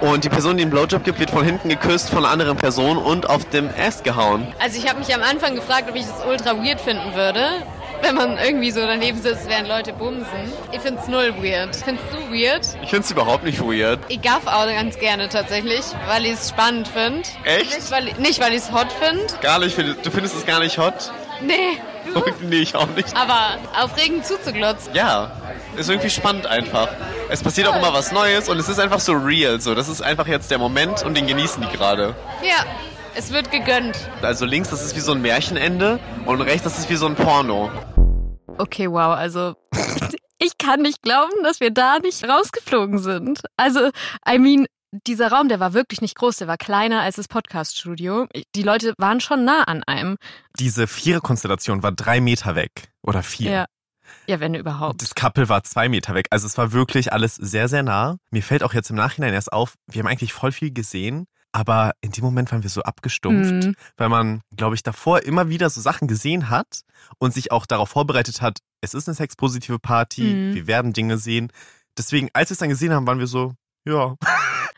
Und die Person, die einen Blowjob gibt, wird von hinten geküsst von einer anderen Person und auf dem Ass gehauen. Also ich habe mich am Anfang gefragt, ob ich das ultra weird finden würde, wenn man irgendwie so daneben sitzt, während Leute bumsen. Ich find's null weird. Findest du weird? Ich find's überhaupt nicht weird. Ich gaff auch ganz gerne tatsächlich, weil ich es spannend finde. Echt? Nicht, weil, nicht, weil ich es hot finde. Gar nicht. Du findest es gar nicht hot? Nee. Du? nee, ich auch nicht. Aber aufregend zuzuglotzen. Ja, ist irgendwie spannend einfach. Es passiert auch immer was Neues und es ist einfach so real. So, das ist einfach jetzt der Moment und den genießen die gerade. Ja, es wird gegönnt. Also links, das ist wie so ein Märchenende und rechts, das ist wie so ein Porno. Okay, wow, also ich kann nicht glauben, dass wir da nicht rausgeflogen sind. Also, I mean, dieser Raum, der war wirklich nicht groß, der war kleiner als das Podcast-Studio. Die Leute waren schon nah an einem. Diese Vierer-Konstellation war drei Meter weg. Oder vier. Ja. Ja, wenn überhaupt. Das Couple war zwei Meter weg. Also es war wirklich alles sehr, sehr nah. Mir fällt auch jetzt im Nachhinein erst auf, wir haben eigentlich voll viel gesehen, aber in dem Moment waren wir so abgestumpft, mhm. weil man, glaube ich, davor immer wieder so Sachen gesehen hat und sich auch darauf vorbereitet hat, es ist eine sexpositive Party, mhm. wir werden Dinge sehen. Deswegen, als wir es dann gesehen haben, waren wir so, ja.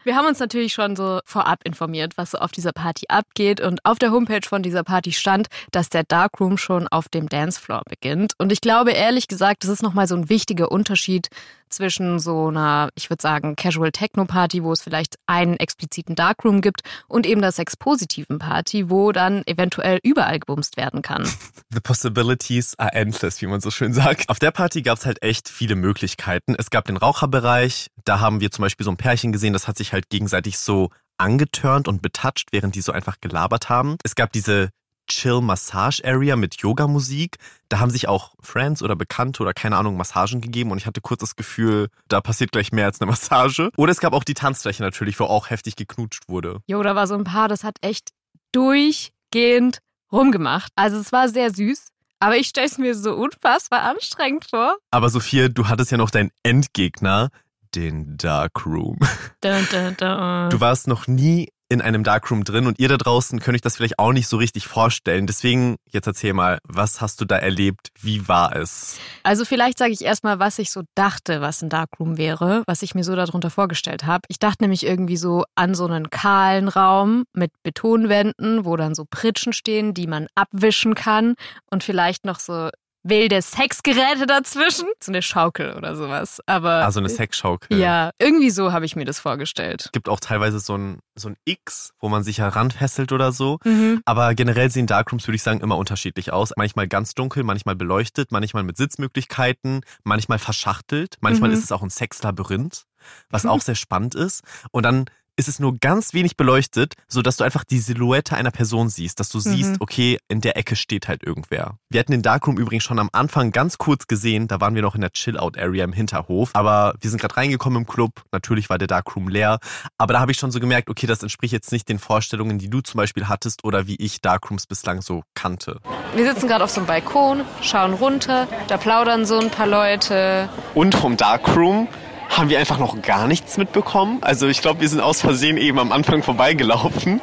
Wir haben uns natürlich schon so vorab informiert, was so auf dieser Party abgeht. Und auf der Homepage von dieser Party stand, dass der Darkroom schon auf dem Dancefloor beginnt. Und ich glaube ehrlich gesagt, das ist nochmal so ein wichtiger Unterschied zwischen so einer, ich würde sagen, Casual Techno Party, wo es vielleicht einen expliziten Darkroom gibt und eben der Sex-positiven Party, wo dann eventuell überall gebumst werden kann. The possibilities are endless, wie man so schön sagt. Auf der Party gab es halt echt viele Möglichkeiten. Es gab den Raucherbereich, da haben wir zum Beispiel so ein Pärchen gesehen, das hat sich halt gegenseitig so angeturnt und betatscht, während die so einfach gelabert haben. Es gab diese Chill Massage Area mit Yoga-Musik. Da haben sich auch Friends oder Bekannte oder keine Ahnung Massagen gegeben und ich hatte kurz das Gefühl, da passiert gleich mehr als eine Massage. Oder es gab auch die Tanzfläche natürlich, wo auch heftig geknutscht wurde. Jo, da war so ein Paar, das hat echt durchgehend rumgemacht. Also es war sehr süß. Aber ich stelle es mir so unfassbar anstrengend vor. Aber Sophia, du hattest ja noch deinen Endgegner, den Darkroom. Dun, dun, dun. Du warst noch nie in einem Darkroom drin und ihr da draußen könnt euch das vielleicht auch nicht so richtig vorstellen. Deswegen, jetzt erzähl mal, was hast du da erlebt? Wie war es? Also vielleicht sage ich erstmal, was ich so dachte, was ein Darkroom wäre, was ich mir so darunter vorgestellt habe. Ich dachte nämlich irgendwie so an so einen kahlen Raum mit Betonwänden, wo dann so Pritschen stehen, die man abwischen kann und vielleicht noch so wilde Sexgeräte dazwischen. So eine Schaukel oder sowas. Aber Also eine Sexschaukel. ja, irgendwie so habe ich mir das vorgestellt. Es gibt auch teilweise so ein, so ein X, wo man sich heranfesselt oder so. Mhm. Aber generell sehen Darkrooms, würde ich sagen, immer unterschiedlich aus. Manchmal ganz dunkel, manchmal beleuchtet, manchmal mit Sitzmöglichkeiten, manchmal verschachtelt. Manchmal Mhm. ist es auch ein Sexlabyrinth, was auch sehr spannend ist. Und dann ist es nur ganz wenig beleuchtet, sodass du einfach die Silhouette einer Person siehst, dass du siehst, Mhm. okay, in der Ecke steht halt irgendwer. Wir hatten den Darkroom übrigens schon am Anfang ganz kurz gesehen, da waren wir noch in der Chill-Out-Area im Hinterhof, aber wir sind gerade reingekommen im Club, natürlich war der Darkroom leer, aber da habe ich schon so gemerkt, okay, das entspricht jetzt nicht den Vorstellungen, die du zum Beispiel hattest oder wie ich Darkrooms bislang so kannte. Wir sitzen gerade auf so einem Balkon, schauen runter, da plaudern so ein paar Leute. Und vom Darkroom haben wir einfach noch gar nichts mitbekommen. Also ich glaube, wir sind aus Versehen eben am Anfang vorbeigelaufen,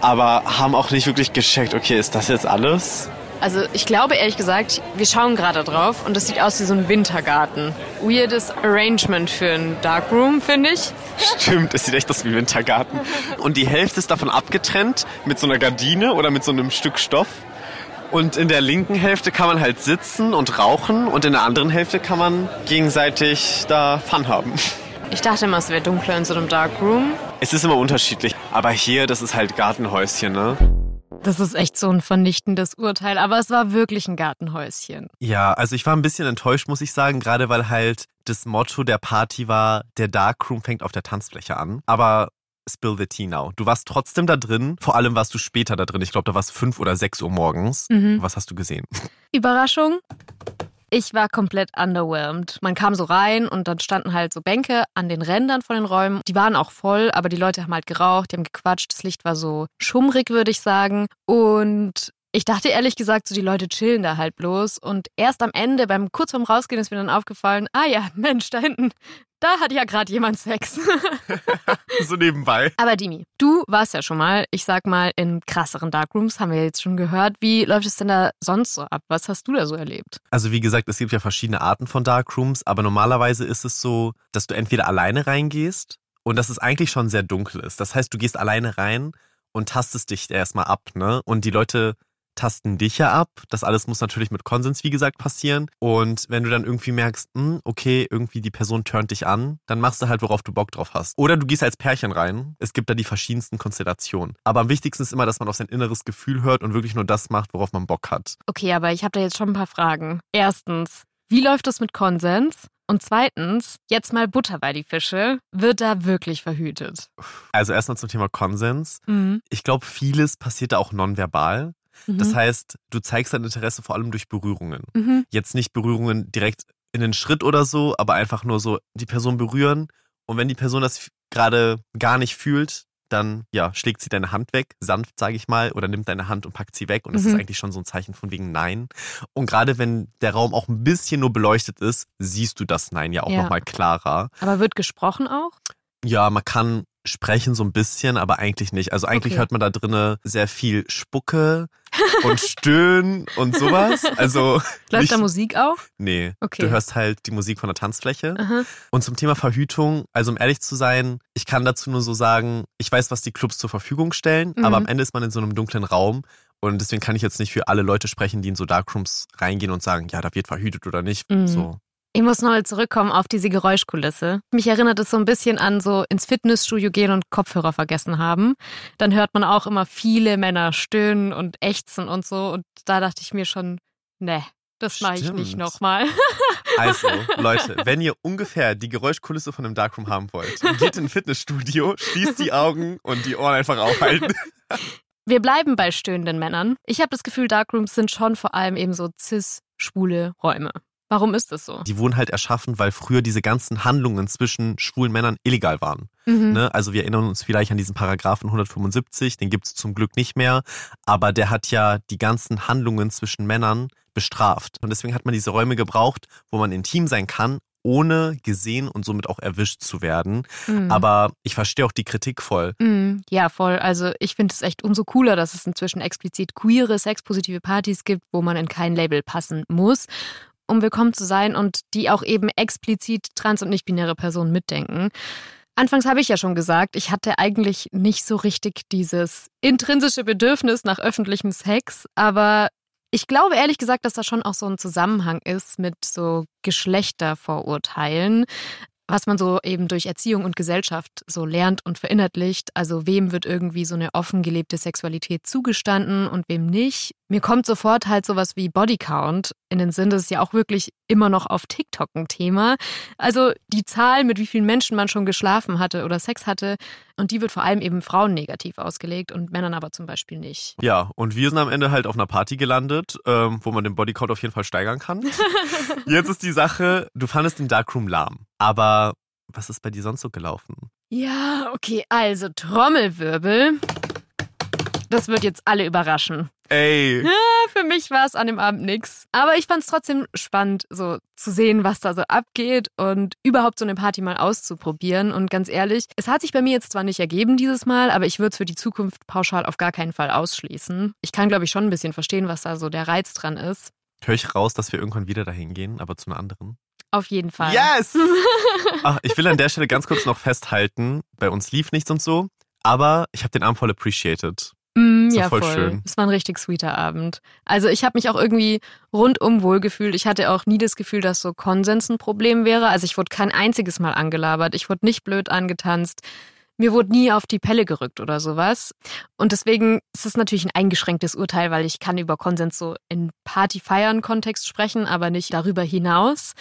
aber haben auch nicht wirklich gecheckt, okay, ist das jetzt alles? Also ich glaube ehrlich gesagt, wir schauen gerade drauf und das sieht aus wie so ein Wintergarten. Weirdes Arrangement für einen Darkroom, finde ich. Stimmt, es sieht echt aus wie Wintergarten. Und die Hälfte ist davon abgetrennt mit so einer Gardine oder mit so einem Stück Stoff. Und in der linken Hälfte kann man halt sitzen und rauchen und in der anderen Hälfte kann man gegenseitig da Fun haben. Ich dachte immer, es wäre dunkler in so einem Darkroom. Es ist immer unterschiedlich. Aber hier, das ist halt Gartenhäuschen, ne? Das ist echt so ein vernichtendes Urteil, aber es war wirklich ein Gartenhäuschen. Ja, also ich war ein bisschen enttäuscht, muss ich sagen, gerade weil halt das Motto der Party war, der Darkroom fängt auf der Tanzfläche an. Aber spill the tea now. Du warst trotzdem da drin, vor allem warst du später da drin. Ich glaube, da war es fünf oder sechs Uhr morgens. Mhm. Was hast du gesehen? Überraschung. Ich war komplett underwhelmed. Man kam so rein und dann standen halt so Bänke an den Rändern von den Räumen. Die waren auch voll, aber die Leute haben halt geraucht, die haben gequatscht. Das Licht war so schummrig, würde ich sagen. Und ich dachte ehrlich gesagt, so die Leute chillen da halt bloß. Und erst am Ende, beim kurz vorm Rausgehen, ist mir dann aufgefallen, ah ja, Mensch, da hinten, da hat ja gerade jemand Sex. so nebenbei. Aber Dimi, du warst ja schon mal, ich sag mal, in krasseren Darkrooms, haben wir jetzt schon gehört. Wie läuft es denn da sonst so ab? Was hast du da so erlebt? Also wie gesagt, es gibt ja verschiedene Arten von Darkrooms, aber normalerweise ist es so, dass du entweder alleine reingehst und dass es eigentlich schon sehr dunkel ist. Das heißt, du gehst alleine rein und tastest dich erstmal ab, ne? Und die Leute tasten dich ja ab. Das alles muss natürlich mit Konsens, wie gesagt, passieren. Und wenn du dann irgendwie merkst, hm, okay, irgendwie die Person turnt dich an, dann machst du halt, worauf du Bock drauf hast. Oder du gehst als Pärchen rein. Es gibt da die verschiedensten Konstellationen. Aber am wichtigsten ist immer, dass man auf sein inneres Gefühl hört und wirklich nur das macht, worauf man Bock hat. Okay, aber ich habe da jetzt schon ein paar Fragen. Erstens, wie läuft es mit Konsens? Und zweitens, jetzt mal Butter bei die Fische. Wird da wirklich verhütet? Also erstmal zum Thema Konsens. Mhm. Ich glaube, vieles passiert da auch nonverbal. Mhm. Das heißt, du zeigst dein Interesse vor allem durch Berührungen. Mhm. Jetzt nicht Berührungen direkt in den Schritt oder so, aber einfach nur so die Person berühren. Und wenn die Person das gerade gar nicht fühlt, dann ja, schlägt sie deine Hand weg, sanft, sage ich mal, oder nimmt deine Hand und packt sie weg. Und das Mhm. ist eigentlich schon so ein Zeichen von wegen Nein. Und gerade wenn der Raum auch ein bisschen nur beleuchtet ist, siehst du das Nein ja auch Ja. nochmal klarer. Aber wird gesprochen auch? Ja, man kann sprechen so ein bisschen, aber eigentlich nicht. Also eigentlich Okay. hört man da drinnen sehr viel Spucke und Stöhnen und sowas. Also Läuft nicht, da Musik auch? Nee, Okay. du hörst halt die Musik von der Tanzfläche. Aha. Und zum Thema Verhütung, also um ehrlich zu sein, ich kann dazu nur so sagen, ich weiß, was die Clubs zur Verfügung stellen, Mhm. aber am Ende ist man in so einem dunklen Raum und deswegen kann ich jetzt nicht für alle Leute sprechen, die in so Darkrooms reingehen und sagen, ja, da wird verhütet oder nicht. Mhm. So. Ich muss nochmal zurückkommen auf diese Geräuschkulisse. Mich erinnert es so ein bisschen an so ins Fitnessstudio gehen und Kopfhörer vergessen haben. Dann hört man auch immer viele Männer stöhnen und ächzen und so. Und da dachte ich mir schon, ne, das mache ich nicht nochmal. Also, Leute, wenn ihr ungefähr die Geräuschkulisse von einem Darkroom haben wollt, geht in ein Fitnessstudio, schließt die Augen und die Ohren einfach aufhalten. Wir bleiben bei stöhnenden Männern. Ich habe das Gefühl, Darkrooms sind schon vor allem eben so cis-schwule Räume. Warum ist das so? Die wurden halt erschaffen, weil früher diese ganzen Handlungen zwischen schwulen Männern illegal waren. Mhm. Ne? Also wir erinnern uns vielleicht an diesen Paragraphen 175, den gibt es zum Glück nicht mehr, aber der hat ja die ganzen Handlungen zwischen Männern bestraft. Und deswegen hat man diese Räume gebraucht, wo man intim sein kann, ohne gesehen und somit auch erwischt zu werden. Mhm. Aber ich verstehe auch die Kritik voll. Mm, Ja, voll. Also ich finde es echt umso cooler, dass es inzwischen explizit queere, sexpositive Partys gibt, wo man in kein Label passen muss, um willkommen zu sein und die auch eben explizit trans- und nicht-binäre Personen mitdenken. Anfangs habe ich ja schon gesagt, ich hatte eigentlich nicht so richtig dieses intrinsische Bedürfnis nach öffentlichem Sex, aber ich glaube ehrlich gesagt, dass da schon auch so ein Zusammenhang ist mit so Geschlechtervorurteilen was man so eben durch Erziehung und Gesellschaft so lernt und verinnerlicht. Also wem wird irgendwie so eine offen gelebte Sexualität zugestanden und wem nicht. Mir kommt sofort halt sowas wie Bodycount in den Sinn. Das ist ja auch wirklich immer noch auf TikTok ein Thema. Also die Zahl, mit wie vielen Menschen man schon geschlafen hatte oder Sex hatte. Und die wird vor allem eben Frauen negativ ausgelegt und Männern aber zum Beispiel nicht. Ja, und wir sind am Ende halt auf einer Party gelandet, ähm, wo man den Bodycount auf jeden Fall steigern kann. Jetzt ist die Sache, du fandest den Darkroom lahm. Aber was ist bei dir sonst so gelaufen? Ja, okay, also Trommelwirbel. Das wird jetzt alle überraschen. Ey, Für mich war es an dem Abend nix. Aber ich fand es trotzdem spannend, so zu sehen, was da so abgeht und überhaupt so eine Party mal auszuprobieren. Und ganz ehrlich, es hat sich bei mir jetzt zwar nicht ergeben dieses Mal, aber ich würde es für die Zukunft pauschal auf gar keinen Fall ausschließen. Ich kann, glaube ich, schon ein bisschen verstehen, was da so der Reiz dran ist. höre ich raus, dass wir irgendwann wieder dahin gehen, aber zu einer anderen. Auf jeden Fall. Yes! Ach, ich will an der Stelle ganz kurz noch festhalten, bei uns lief nichts und so, aber ich habe den Abend voll appreciated. Mm, So ja, voll voll. schön. Es war ein richtig sweeter Abend. Also ich habe mich auch irgendwie rundum wohl gefühlt. Ich hatte auch nie das Gefühl, dass so Konsens ein Problem wäre. Also ich wurde kein einziges Mal angelabert. Ich wurde nicht blöd angetanzt. Mir wurde nie auf die Pelle gerückt oder sowas. Und deswegen ist es natürlich ein eingeschränktes Urteil, weil ich kann über Konsens so in Party-Feiern-Kontext sprechen, aber nicht darüber hinaus.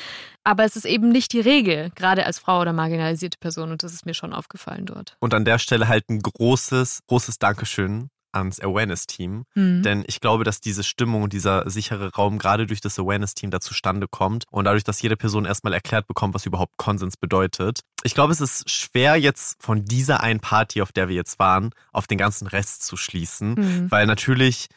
Aber es ist eben nicht die Regel, gerade als Frau oder marginalisierte Person. Und das ist mir schon aufgefallen dort. Und an der Stelle halt ein großes, großes Dankeschön ans Awareness-Team. Mhm. Denn ich glaube, dass diese Stimmung und dieser sichere Raum gerade durch das Awareness-Team da zustande kommt und dadurch, dass jede Person erstmal erklärt bekommt, was überhaupt Konsens bedeutet. Ich glaube, es ist schwer jetzt von dieser einen Party, auf der wir jetzt waren, auf den ganzen Rest zu schließen, Mhm. weil natürlich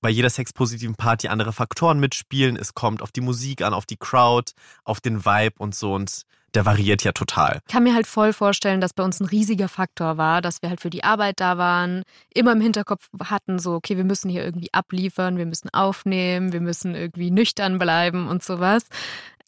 bei jeder sexpositiven Party andere Faktoren mitspielen. Es kommt auf die Musik an, auf die Crowd, auf den Vibe und so und der variiert ja total. Ich kann mir halt voll vorstellen, dass bei uns ein riesiger Faktor war, dass wir halt für die Arbeit da waren, immer im Hinterkopf hatten, so, okay, wir müssen hier irgendwie abliefern, wir müssen aufnehmen, wir müssen irgendwie nüchtern bleiben und sowas.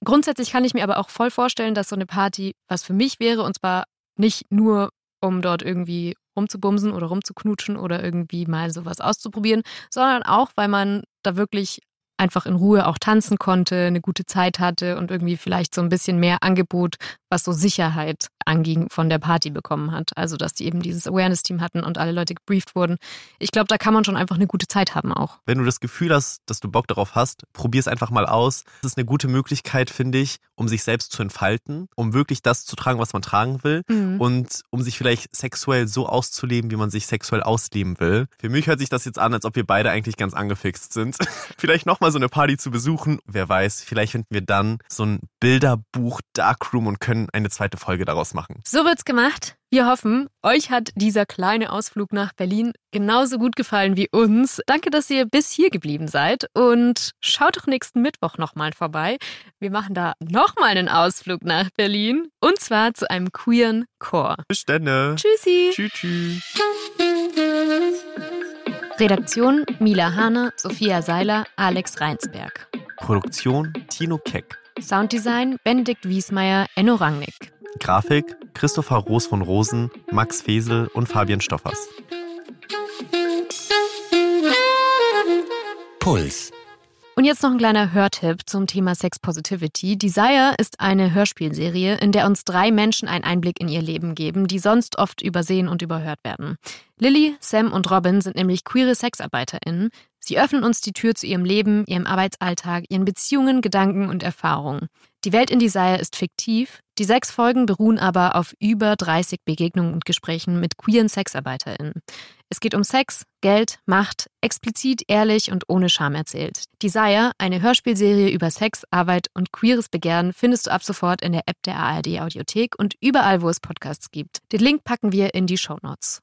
Grundsätzlich kann ich mir aber auch voll vorstellen, dass so eine Party was für mich wäre und zwar nicht nur, um dort irgendwie rumzubumsen oder rumzuknutschen oder irgendwie mal sowas auszuprobieren, sondern auch, weil man da wirklich einfach in Ruhe auch tanzen konnte, eine gute Zeit hatte und irgendwie vielleicht so ein bisschen mehr Angebot, was so Sicherheit anging, von der Party bekommen hat. Also, dass die eben dieses Awareness-Team hatten und alle Leute gebrieft wurden. Ich glaube, da kann man schon einfach eine gute Zeit haben auch. Wenn du das Gefühl hast, dass du Bock darauf hast, probier es einfach mal aus. Das ist eine gute Möglichkeit, finde ich, um sich selbst zu entfalten, um wirklich das zu tragen, was man tragen will Mhm. und um sich vielleicht sexuell so auszuleben, wie man sich sexuell ausleben will. Für mich hört sich das jetzt an, als ob wir beide eigentlich ganz angefixt sind. vielleicht nochmal mal so eine Party zu besuchen. Wer weiß, vielleicht finden wir dann so ein Bilderbuch Darkroom und können eine zweite Folge daraus machen. So wird's gemacht. Wir hoffen, euch hat dieser kleine Ausflug nach Berlin genauso gut gefallen wie uns. Danke, dass ihr bis hier geblieben seid und schaut doch nächsten Mittwoch nochmal vorbei. Wir machen da nochmal einen Ausflug nach Berlin und zwar zu einem queeren Chor. Bis dann. Tschüssi. Tschüss. tschüss. Redaktion Mila Hane, Sophia Seiler, Alex Reinsberg. Produktion Tino Keck. Sounddesign Benedikt Wiesmeier, Enno Rangnick. Grafik Christopher Roos von Rosen, Max Fesel und Fabian Stoffers. Puls. Und jetzt noch ein kleiner Hörtipp zum Thema Sex Positivity. Desire ist eine Hörspielserie, in der uns drei Menschen einen Einblick in ihr Leben geben, die sonst oft übersehen und überhört werden. Lilly, Sam und Robin sind nämlich queere SexarbeiterInnen. Sie öffnen uns die Tür zu ihrem Leben, ihrem Arbeitsalltag, ihren Beziehungen, Gedanken und Erfahrungen. Die Welt in Desire ist fiktiv, die sechs Folgen beruhen aber auf über 30 Begegnungen und Gesprächen mit queeren SexarbeiterInnen. Es geht um Sex, Geld, Macht, explizit, ehrlich und ohne Scham erzählt. Desire, eine Hörspielserie über Sex, Arbeit und queeres Begehren, findest du ab sofort in der App der ARD Audiothek und überall, wo es Podcasts gibt. Den Link packen wir in die Show Notes.